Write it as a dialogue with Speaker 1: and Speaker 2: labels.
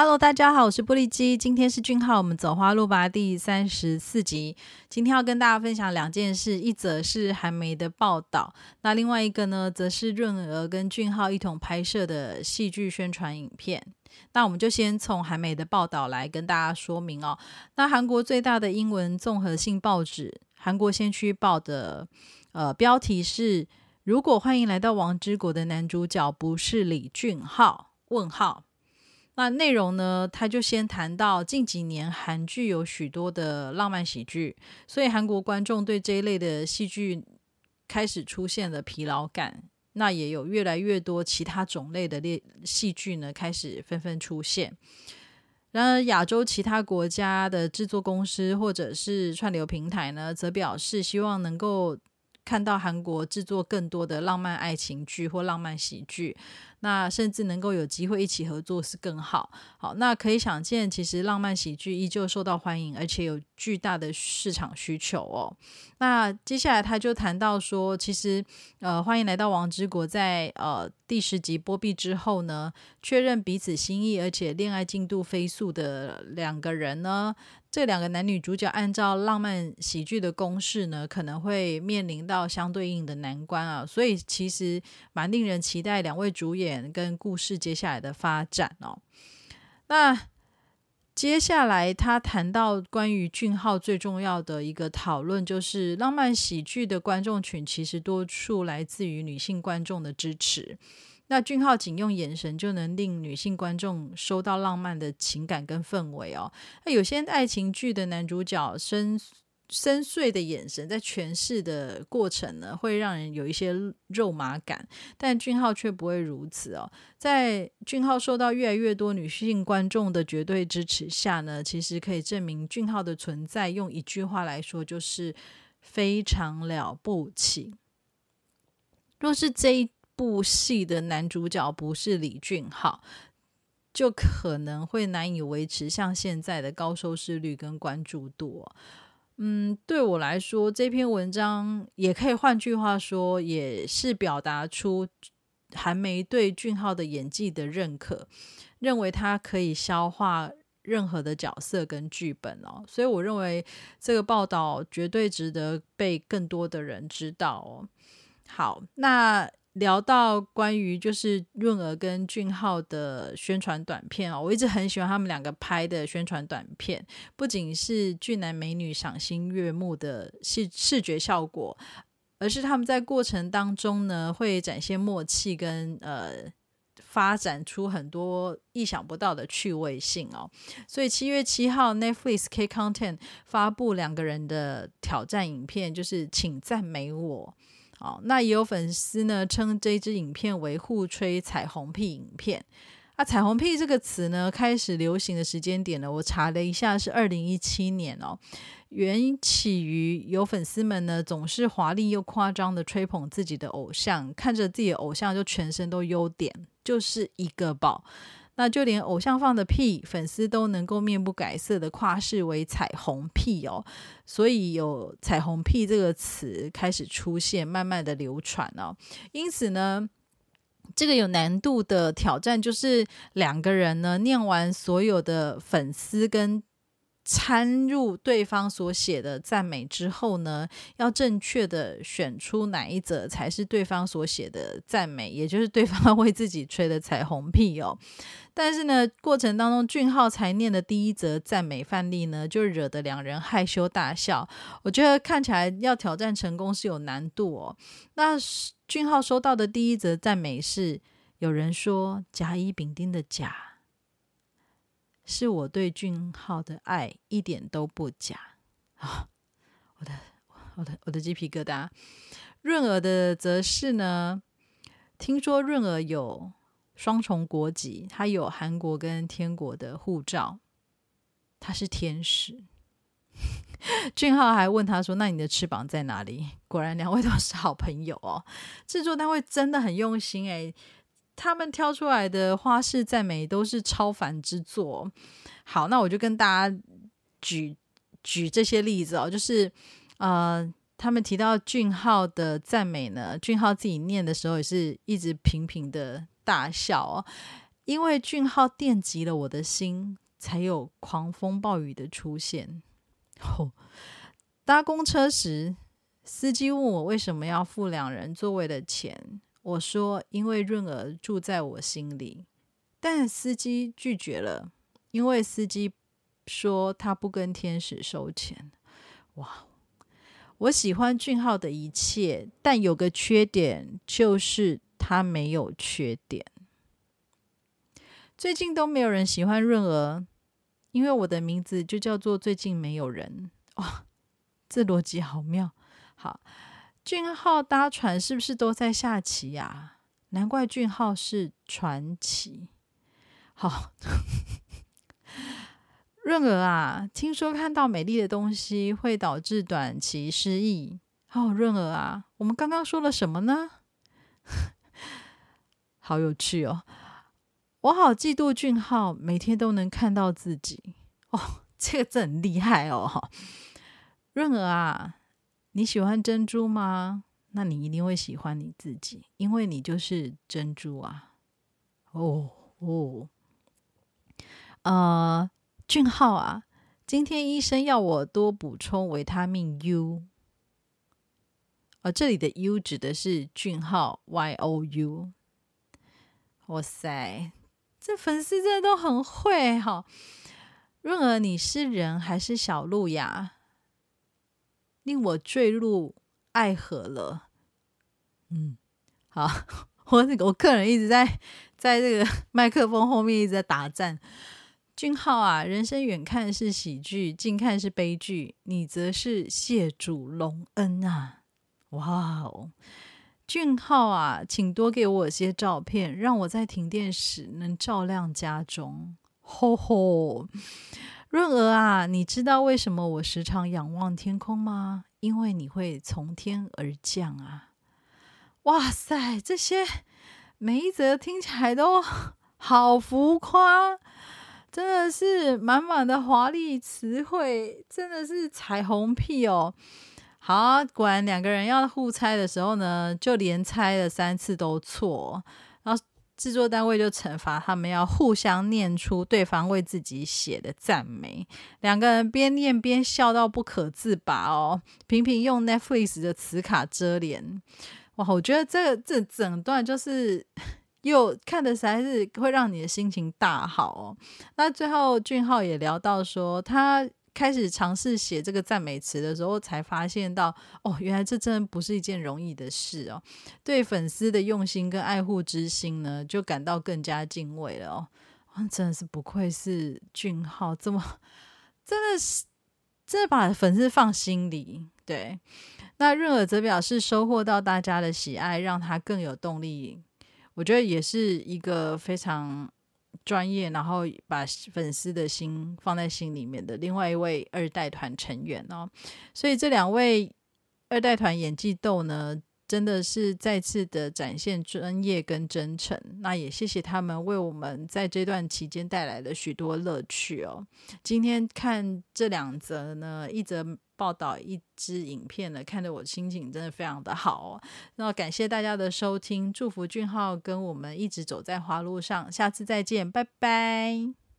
Speaker 1: Hello，大家好，我是玻璃基。今天是俊浩，我们走花路吧第三十四集。今天要跟大家分享两件事，一则是韩媒的报道，那另外一个呢，则是润娥跟俊浩一同拍摄的戏剧宣传影片。那我们就先从韩媒的报道来跟大家说明哦。那韩国最大的英文综合性报纸《韩国先驱报》的呃标题是：如果欢迎来到王之国的男主角不是李俊浩？问号。那内容呢？他就先谈到近几年韩剧有许多的浪漫喜剧，所以韩国观众对这一类的戏剧开始出现了疲劳感。那也有越来越多其他种类的列戏剧呢，开始纷纷出现。然而，亚洲其他国家的制作公司或者是串流平台呢，则表示希望能够看到韩国制作更多的浪漫爱情剧或浪漫喜剧。那甚至能够有机会一起合作是更好。好，那可以想见，其实浪漫喜剧依旧受到欢迎，而且有巨大的市场需求哦。那接下来他就谈到说，其实呃，欢迎来到王之国，在呃第十集播毕之后呢，确认彼此心意，而且恋爱进度飞速的两个人呢。这两个男女主角按照浪漫喜剧的公式呢，可能会面临到相对应的难关啊，所以其实蛮令人期待两位主演跟故事接下来的发展哦。那接下来他谈到关于俊浩最重要的一个讨论，就是浪漫喜剧的观众群其实多数来自于女性观众的支持。那俊浩仅用眼神就能令女性观众收到浪漫的情感跟氛围哦。那有些爱情剧的男主角深深邃的眼神，在诠释的过程呢，会让人有一些肉麻感，但俊浩却不会如此哦。在俊浩受到越来越多女性观众的绝对支持下呢，其实可以证明俊浩的存在，用一句话来说，就是非常了不起。若是这一。部戏的男主角不是李俊浩，就可能会难以维持像现在的高收视率跟关注度。嗯，对我来说，这篇文章也可以换句话说，也是表达出韩媒对俊浩的演技的认可，认为他可以消化任何的角色跟剧本哦。所以，我认为这个报道绝对值得被更多的人知道哦。好，那。聊到关于就是润儿跟俊浩的宣传短片哦，我一直很喜欢他们两个拍的宣传短片，不仅是俊男美女赏心悦目的视视觉效果，而是他们在过程当中呢会展现默契跟呃发展出很多意想不到的趣味性哦。所以七月七号 Netflix K Content 发布两个人的挑战影片，就是请赞美我。哦，那也有粉丝呢称这支影片为互吹彩虹屁影片。啊，彩虹屁这个词呢开始流行的时间点呢，我查了一下是二零一七年哦，缘起于有粉丝们呢总是华丽又夸张的吹捧自己的偶像，看着自己的偶像就全身都优点，就是一个宝。那就连偶像放的屁，粉丝都能够面不改色的夸视为彩虹屁哦，所以有彩虹屁这个词开始出现，慢慢的流传哦。因此呢，这个有难度的挑战就是两个人呢念完所有的粉丝跟。掺入对方所写的赞美之后呢，要正确的选出哪一则才是对方所写的赞美，也就是对方为自己吹的彩虹屁哦。但是呢，过程当中俊浩才念的第一则赞美范例呢，就惹得两人害羞大笑。我觉得看起来要挑战成功是有难度哦。那俊浩收到的第一则赞美是，有人说甲乙丙丁的甲。是我对俊浩的爱一点都不假啊！我的我的我的鸡皮疙瘩。润儿的则是呢，听说润儿有双重国籍，他有韩国跟天国的护照，他是天使。俊浩还问他说：“那你的翅膀在哪里？”果然，两位都是好朋友哦。制作单位真的很用心诶。他们挑出来的花式赞美都是超凡之作。好，那我就跟大家举举这些例子哦，就是呃，他们提到俊浩的赞美呢，俊浩自己念的时候也是一直频频的大笑哦。因为俊浩电击了我的心，才有狂风暴雨的出现。哦，搭公车时，司机问我为什么要付两人座位的钱，我说因为润儿住在我心里，但司机拒绝了，因为司机说他不跟天使收钱。哇！我喜欢俊浩的一切，但有个缺点，就是他没有缺点。最近都没有人喜欢润儿，因为我的名字就叫做最近没有人。哇，这逻辑好妙！好，俊浩搭船是不是都在下棋呀？难怪俊浩是传奇。好。润儿啊，听说看到美丽的东西会导致短期失忆。哦，润儿啊，我们刚刚说了什么呢？好有趣哦！我好嫉妒俊浩，每天都能看到自己。哦，这个真很厉害哦！润儿啊，你喜欢珍珠吗？那你一定会喜欢你自己，因为你就是珍珠啊！哦哦，呃。俊浩啊，今天医生要我多补充维他命 U。而这里的 U 指的是俊浩 Y O U。哇塞，这粉丝真的都很会哈！润儿，你是人还是小鹿呀？令我坠入爱河了。嗯，好，我我个人一直在在这个 麦克风后面一直在打赞。俊浩啊，人生远看是喜剧，近看是悲剧，你则是谢主隆恩啊！哇哦，俊浩啊，请多给我些照片，让我在停电时能照亮家中。吼吼，润儿啊，你知道为什么我时常仰望天空吗？因为你会从天而降啊！哇塞，这些每一则听起来都 好浮夸。真的是满满的华丽词汇，真的是彩虹屁哦！好，果然两个人要互猜的时候呢，就连猜了三次都错，制作单位就惩罚他们要互相念出对方为自己写的赞美，两个人边念边笑到不可自拔哦，频频用 Netflix 的磁卡遮脸。哇，我觉得这这整段就是。又看的实在是会让你的心情大好哦。那最后俊浩也聊到说，他开始尝试写这个赞美词的时候，才发现到哦，原来这真的不是一件容易的事哦。对粉丝的用心跟爱护之心呢，就感到更加敬畏了哦。真的是不愧是俊浩，这么真的是真的把粉丝放心里。对，那润儿则表示收获到大家的喜爱，让他更有动力。我觉得也是一个非常专业，然后把粉丝的心放在心里面的另外一位二代团成员哦。所以这两位二代团演技斗呢，真的是再次的展现专业跟真诚。那也谢谢他们为我们在这段期间带来了许多乐趣哦。今天看这两则呢，一则。报道一支影片呢，看得我心情真的非常的好哦。那感谢大家的收听，祝福俊浩跟我们一直走在花路上，下次再见，拜拜。